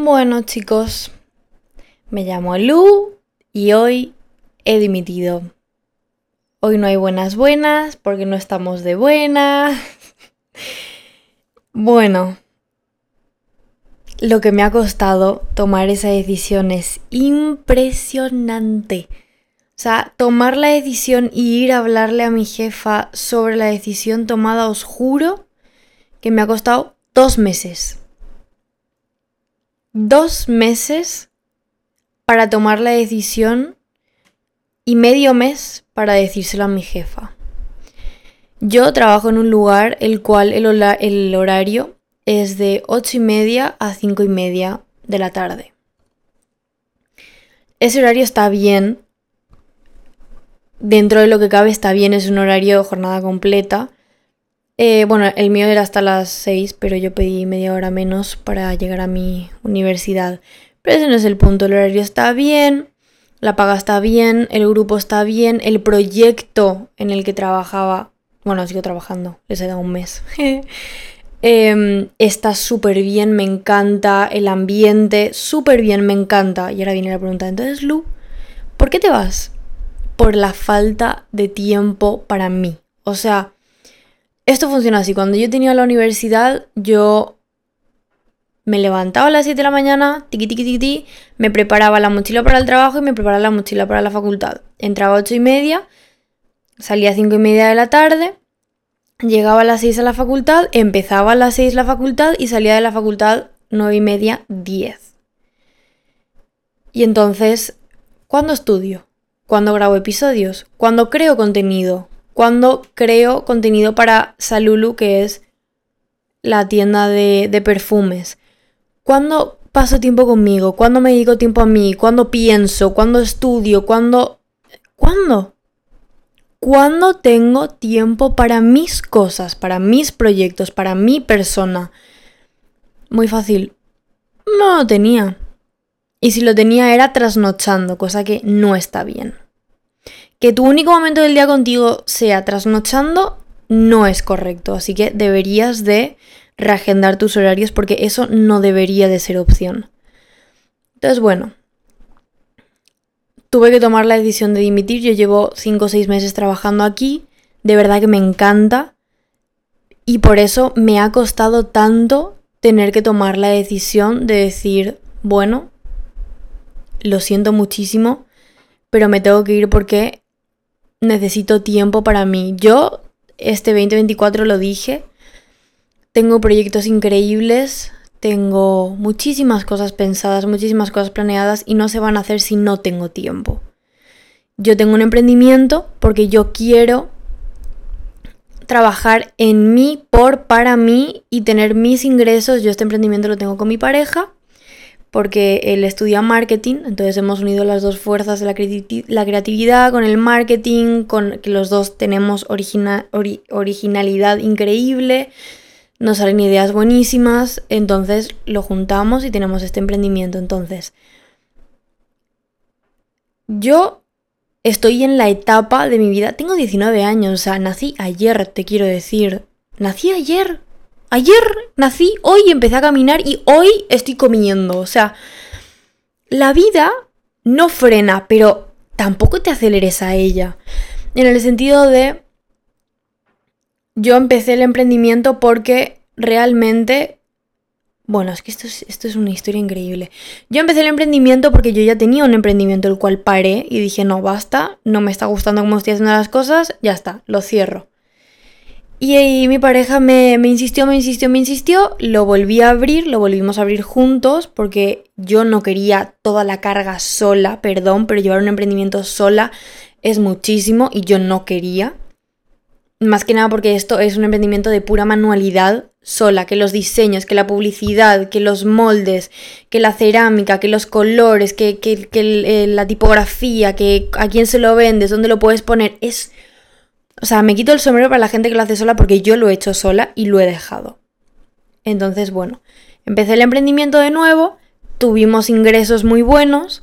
Bueno chicos, me llamo Lu y hoy he dimitido. Hoy no hay buenas buenas porque no estamos de buena. bueno, lo que me ha costado tomar esa decisión es impresionante. O sea, tomar la decisión y ir a hablarle a mi jefa sobre la decisión tomada, os juro que me ha costado dos meses. Dos meses para tomar la decisión y medio mes para decírselo a mi jefa. Yo trabajo en un lugar el cual el, horario es de ocho y media a cinco y media de la tarde. Ese horario está bien dentro de lo que cabe está bien, es un horario de jornada completa. Eh, bueno, el mío era hasta las 6, pero yo pedí media hora menos para llegar a mi universidad. Pero ese no es el punto, el horario está bien, la paga está bien, el grupo está bien, el proyecto en el que trabajaba, bueno, sigo trabajando, les he dado un mes. Em, está súper bien, me encanta, el ambiente, súper bien, me encanta. Y ahora viene la pregunta, entonces Lu, ¿por qué te vas? por la falta de tiempo para mí. O sea, esto funciona así. Cuando yo tenía la universidad, yo me levantaba a las 7 de la mañana, tiqui, tiqui, tiqui, me preparaba la mochila para el trabajo y me preparaba la mochila para la facultad. Entraba a 8 y media, salía a 5 y media de la tarde, llegaba a las 6 a la facultad, empezaba a las 6 la facultad y salía de la facultad 9 y media, 10. Y entonces, ¿cuándo estudio? cuando grabo episodios, cuando creo contenido, cuando creo contenido para Salulu, que es la tienda de, de perfumes, cuando paso tiempo conmigo, cuando me dedico tiempo a mí, cuando pienso, cuando estudio, cuando... ¿Cuándo? ¿Cuándo tengo tiempo para mis cosas, para mis proyectos, para mi persona? Muy fácil. No lo tenía. Y si lo tenía era trasnochando, cosa que no está bien. Que tu único momento del día contigo sea trasnochando no es correcto, así que deberías de reagendar tus horarios porque eso no debería de ser opción. Entonces, bueno, tuve que tomar la decisión de dimitir, yo llevo 5 o 6 meses trabajando aquí, de verdad que me encanta. Y por eso me ha costado tanto tener que tomar la decisión de decir, bueno, lo siento muchísimo, pero me tengo que ir porque necesito tiempo para mí. Yo este 2024 lo dije, tengo proyectos increíbles, tengo muchísimas cosas pensadas, muchísimas cosas planeadas y no se van a hacer si no tengo tiempo. Yo tengo un emprendimiento porque yo quiero trabajar en mí, por, para mí y tener mis ingresos. Yo este emprendimiento lo tengo con mi pareja porque él estudia marketing, entonces hemos unido las dos fuerzas de la, creatividad con el marketing, con que los dos tenemos originalidad increíble, nos salen ideas buenísimas, entonces lo juntamos y tenemos este emprendimiento. Entonces, yo estoy en la etapa de mi vida, tengo 19 años, o sea, nací ayer, te quiero decir, nací ayer, Ayer nací, hoy empecé a caminar y hoy estoy comiendo. O sea, la vida no frena, pero tampoco te aceleres a ella. En el sentido de, yo empecé el emprendimiento porque realmente... Bueno, es que esto es, esto es una historia increíble. Yo empecé el emprendimiento porque yo ya tenía un emprendimiento el cual paré y dije, no, basta, no me está gustando cómo estoy haciendo las cosas, ya está, lo cierro. Y, mi pareja me, insistió, me insistió, me insistió, lo volví a abrir, lo volvimos a abrir juntos porque yo no quería toda la carga sola, perdón, pero llevar un emprendimiento sola es muchísimo y yo no quería. Más que nada porque esto es un emprendimiento de pura manualidad sola, que los diseños, que la publicidad, que los moldes, que la cerámica, que los colores, que, que, que la tipografía, que a quién se lo vendes, dónde lo puedes poner, es o sea, me quito el sombrero para la gente que lo hace sola porque yo lo he hecho sola y lo he dejado. Entonces, bueno, empecé el emprendimiento de nuevo, tuvimos ingresos muy buenos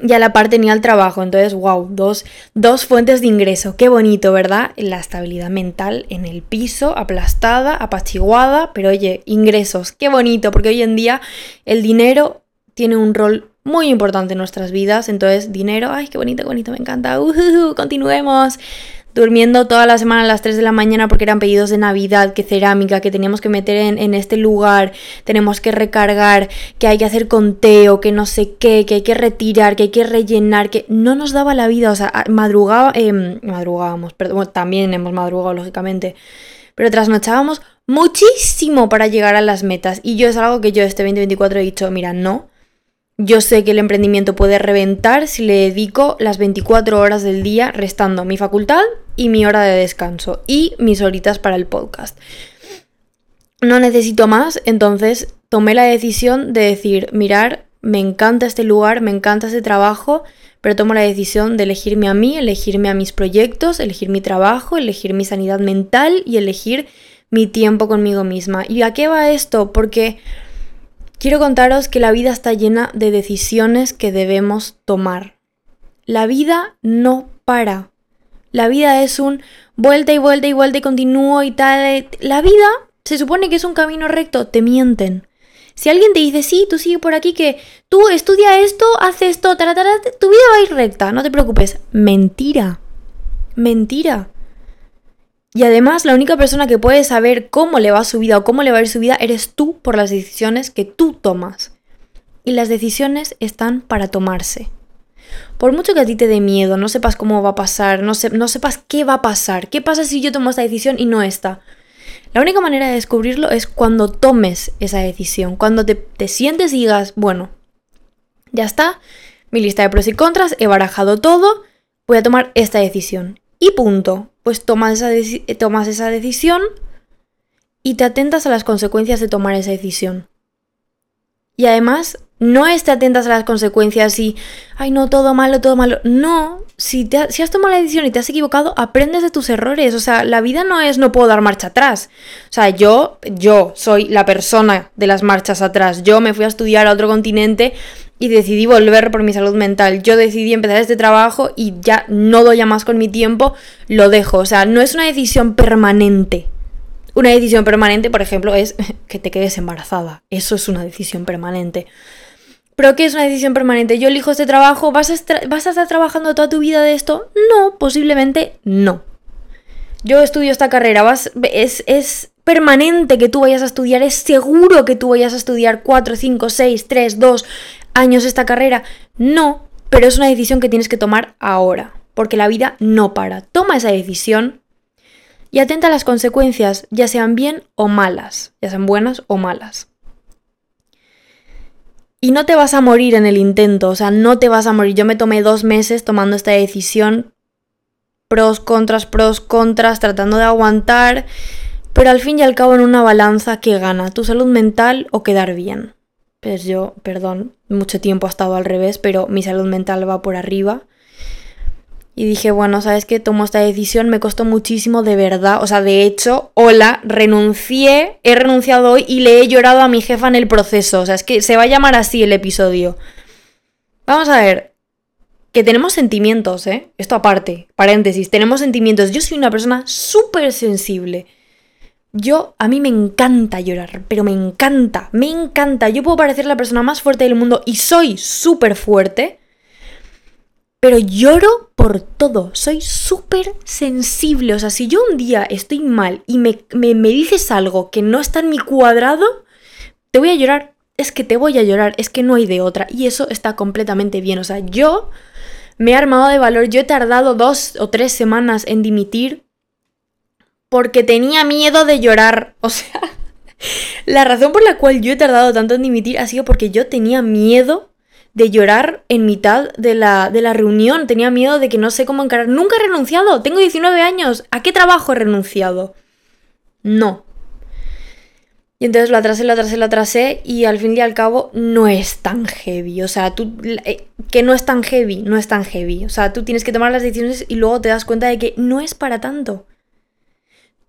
y a la par tenía el trabajo. Entonces, wow, dos, dos fuentes de ingreso. Qué bonito, ¿verdad? La estabilidad mental en el piso, aplastada, apachiguada, pero oye, ingresos. Qué bonito, porque hoy en día el dinero tiene un rol muy importante en nuestras vidas. Entonces, dinero, ay, qué bonito, qué bonito, me encanta. Uh, continuemos durmiendo toda la semana a las 3 de la mañana porque eran pedidos de Navidad, que cerámica, que teníamos que meter en, este lugar, tenemos que recargar, que hay que hacer conteo, que no sé qué, que hay que retirar, que hay que rellenar, que no nos daba la vida, o sea, madrugaba, eh, madrugábamos, perdón, también hemos madrugado, lógicamente, pero trasnochábamos muchísimo para llegar a las metas. Y yo es algo que yo este 2024 he dicho, mira, no yo sé que el emprendimiento puede reventar si le dedico las 24 horas del día restando mi facultad y mi hora de descanso y mis horitas para el podcast. No necesito más, entonces tomé la decisión de decir, mirar, me encanta este lugar, me encanta este trabajo, pero tomo la decisión de elegirme a mí, elegirme a mis proyectos, elegir mi trabajo, elegir mi sanidad mental y elegir mi tiempo conmigo misma. ¿Y a qué va esto? Porque Quiero contaros que la vida está llena de decisiones que debemos tomar. La vida no para. La vida es un vuelta y vuelta y vuelta y continúo y tal. La vida se supone que es un camino recto, te mienten. Si alguien te dice, sí, tú sigue por aquí, que tú estudia esto, haz esto, tu vida va a ir recta, no te preocupes. Mentira. Mentira. Y además, la única persona que puede saber cómo le va su vida o cómo le va a ir su vida eres tú por las decisiones que tú tomas. Y las decisiones están para tomarse. Por mucho que a ti te dé miedo, no sepas cómo va a pasar, no, no sepas qué va a pasar, qué pasa si yo tomo esta decisión y no esta. La única manera de descubrirlo es cuando tomes esa decisión, cuando te, te sientes y digas, bueno, ya está, mi lista de pros y contras, he barajado todo, voy a tomar esta decisión. Y punto pues tomas esa, tomas esa decisión y te atentas a las consecuencias de tomar esa decisión. Y además, no es te atentas a las consecuencias y, ay, no, todo malo, todo malo. No, si, te, si has tomado la decisión y te has equivocado, aprendes de tus errores. O sea, la vida no es no puedo dar marcha atrás. O sea, yo, yo soy la persona de las marchas atrás. Yo me fui a estudiar a otro continente y decidí volver por mi salud mental. Yo decidí empezar este trabajo y ya no doy a más con mi tiempo, lo dejo. O sea, no es una decisión permanente. Una decisión permanente, por ejemplo, es que te quedes embarazada. Eso es una decisión permanente. ¿Pero qué es una decisión permanente? Yo elijo este trabajo, ¿vas a, ¿vas a estar trabajando toda tu vida de esto? No, posiblemente no. Yo estudio esta carrera, vas, es, es permanente que tú vayas a estudiar, es seguro que tú vayas a estudiar 4, 5, 6, 3, 2, años esta carrera. No, pero es una decisión que tienes que tomar ahora, porque la vida no para. Toma esa decisión y atenta a las consecuencias, ya sean bien o malas, ya sean buenas o malas. Y no te vas a morir en el intento, o sea, no te vas a morir. Yo me tomé dos meses tomando esta decisión, pros, contras, pros, contras, tratando de aguantar, pero al fin y al cabo en una balanza que gana, tu salud mental o quedar bien. Pues yo, perdón, mucho tiempo ha estado al revés, pero mi salud mental va por arriba. Y dije, bueno, ¿sabes qué? Tomo esta decisión, me costó muchísimo de verdad. O sea, de hecho, hola, renuncié, he renunciado hoy y le he llorado a mi jefa en el proceso. O sea, es que se va a llamar así el episodio. Vamos a ver, que tenemos sentimientos, ¿eh? Esto aparte, paréntesis, tenemos sentimientos. Yo soy una persona súper sensible. Yo, a mí me encanta llorar, pero me encanta, me encanta. Yo puedo parecer la persona más fuerte del mundo y soy súper fuerte, pero lloro por todo, soy súper sensible. O sea, si yo un día estoy mal y me, me, me dices algo que no está en mi cuadrado, te voy a llorar. Es que te voy a llorar, es que no hay de otra. Y eso está completamente bien. O sea, yo me he armado de valor, yo he tardado dos o tres semanas en dimitir porque tenía miedo de llorar. O sea, la razón por la cual yo he tardado tanto en dimitir ha sido porque yo tenía miedo de llorar en mitad de la, de la reunión. Tenía miedo de que no sé cómo encarar. Nunca he renunciado. Tengo 19 años. ¿A qué trabajo he renunciado? No. Y entonces lo atrasé, lo atrasé, lo atrasé y al fin y al cabo no es tan heavy. O sea, tú, eh, que no es tan heavy, no es tan heavy. O sea, tú tienes que tomar las decisiones y luego te das cuenta de que no es para tanto.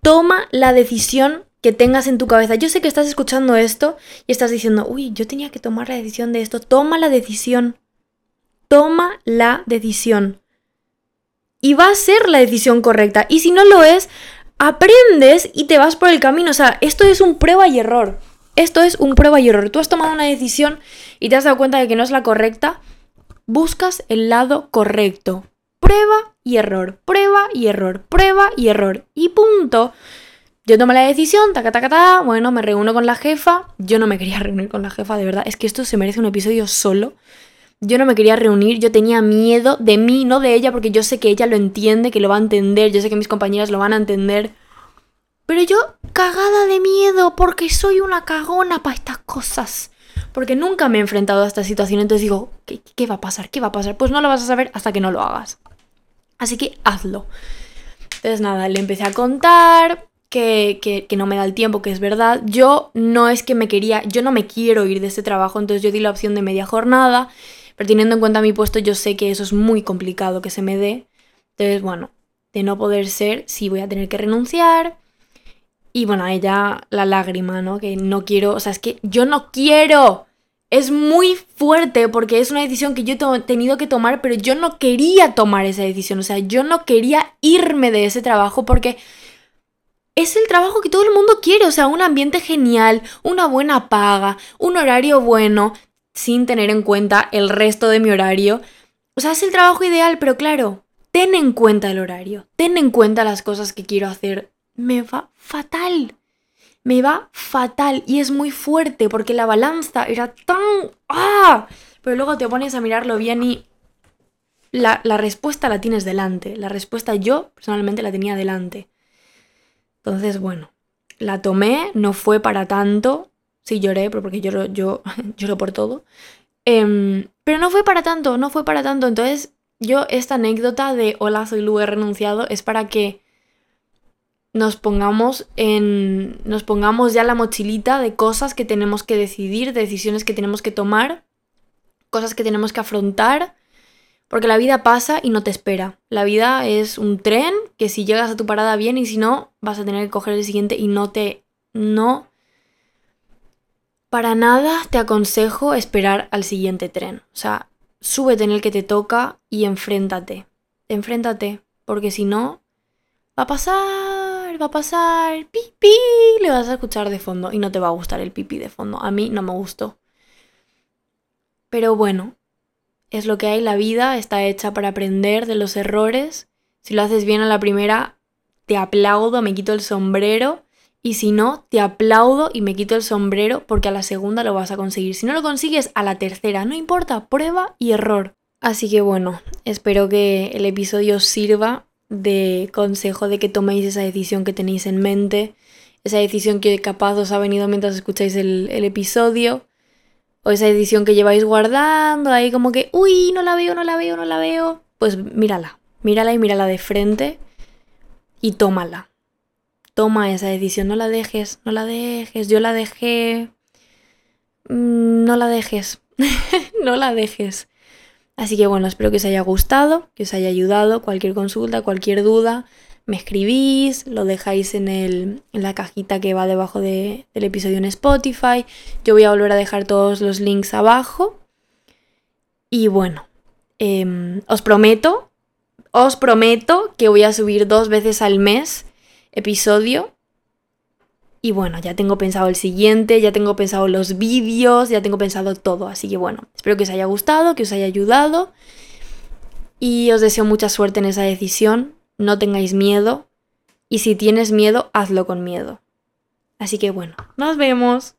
Toma la decisión que tengas en tu cabeza. Yo sé que estás escuchando esto y estás diciendo, uy, yo tenía que tomar la decisión de esto. Toma la decisión. toma la decisión. Y va a ser la decisión correcta. Y si no lo es, aprendes y te vas por el camino. O sea, esto es un prueba y error. Esto es un prueba y error. Tú has tomado una decisión y te has dado cuenta de que no es la correcta. Buscas el lado correcto. Prueba y error, prueba y error, prueba y error. Y punto. Yo tomé la decisión, taca, taca, ta, bueno, me reúno con la jefa. Yo no me quería reunir con la jefa, de verdad. Es que esto se merece un episodio solo. Yo no me quería reunir, yo tenía miedo de mí, no de ella, porque yo sé que ella lo entiende, que lo va a entender, yo sé que mis compañeras lo van a entender. Pero yo cagada de miedo, porque soy una cagona para estas cosas. Porque nunca me he enfrentado a esta situación, entonces digo, ¿qué, ¿qué, va a pasar? ¿Qué va a pasar? Pues no lo vas a saber hasta que no lo hagas. Así que hazlo. Entonces nada, le empecé a contar, que, no me da el tiempo, que es verdad. Yo no es que me quería, yo no me quiero ir de este trabajo, entonces yo di la opción de media jornada, pero teniendo en cuenta mi puesto yo sé que eso es muy complicado que se me dé. Entonces, bueno, de no poder ser, sí voy a tener que renunciar. Y bueno, a ella la lágrima, ¿no? Que no quiero, o sea, es que yo no quiero. Es muy fuerte porque es una decisión que yo he tenido que tomar, pero yo no quería tomar esa decisión. O sea, yo no quería irme de ese trabajo porque es el trabajo que todo el mundo quiere, o sea, un ambiente genial, una buena paga, un horario bueno, sin tener en cuenta el resto de mi horario. O sea, es el trabajo ideal, pero claro, ten en cuenta el horario, ten en cuenta las cosas que quiero hacer. Me va fatal. Me va fatal y es muy fuerte porque la balanza era tan... ¡Ah! Pero luego te pones a mirarlo bien y la, la respuesta la tienes delante. La respuesta yo personalmente la tenía delante. Entonces, bueno, la tomé, no fue para tanto. Sí lloré, pero porque lloro, yo lloro por todo. Em, pero no fue para tanto, no fue para tanto. Entonces, yo esta anécdota de hola, soy Lu, he renunciado, es para que nos pongamos en. nos pongamos ya la mochilita de cosas que tenemos que decidir, decisiones que tenemos que tomar, cosas que tenemos que afrontar porque la vida pasa y no te espera. La vida es un tren que si llegas a tu parada bien y si no, vas a tener que coger el siguiente y no te... No... Para nada te aconsejo esperar al siguiente tren. O sea, súbete en el que te toca y enfréntate. Enfréntate, porque si no, va a pasar, va a pasar, pipí, le vas a escuchar de fondo y no te va a gustar el pipí de fondo. A mí no me gustó. Pero bueno, es lo que hay, la vida está hecha para aprender de los errores. Si lo haces bien a la primera, te aplaudo, me quito el sombrero. Y si no, te aplaudo y me quito el sombrero porque a la segunda lo vas a conseguir. Si no lo consigues, a la tercera, no importa, prueba y error. Así que bueno, espero que el episodio sirva de consejo de que toméis esa decisión que tenéis en mente, esa decisión que capaz os ha venido mientras escucháis el, el episodio o esa edición que lleváis guardando ahí como que, uy, no la veo, no la veo, no la veo, pues mírala, mírala y mírala de frente y tómala. Toma esa decisión, no la dejes, no la dejes, yo la dejé, mm, no la dejes, no la dejes. Así que bueno, espero que os haya gustado, que os haya ayudado, cualquier consulta, cualquier duda, me escribís, lo dejáis en, el, en la cajita que va debajo del episodio en Spotify. Yo voy a volver a dejar todos los links abajo. Y bueno, em, os prometo, os prometo que voy a subir dos veces al mes episodio. Y bueno, ya tengo pensado el siguiente, ya tengo pensado los vídeos, ya tengo pensado todo. Así que bueno, espero que os haya gustado, que os haya ayudado. Y os deseo mucha suerte en esa decisión no tengáis miedo y si tienes miedo, hazlo con miedo. Así que bueno, nos vemos.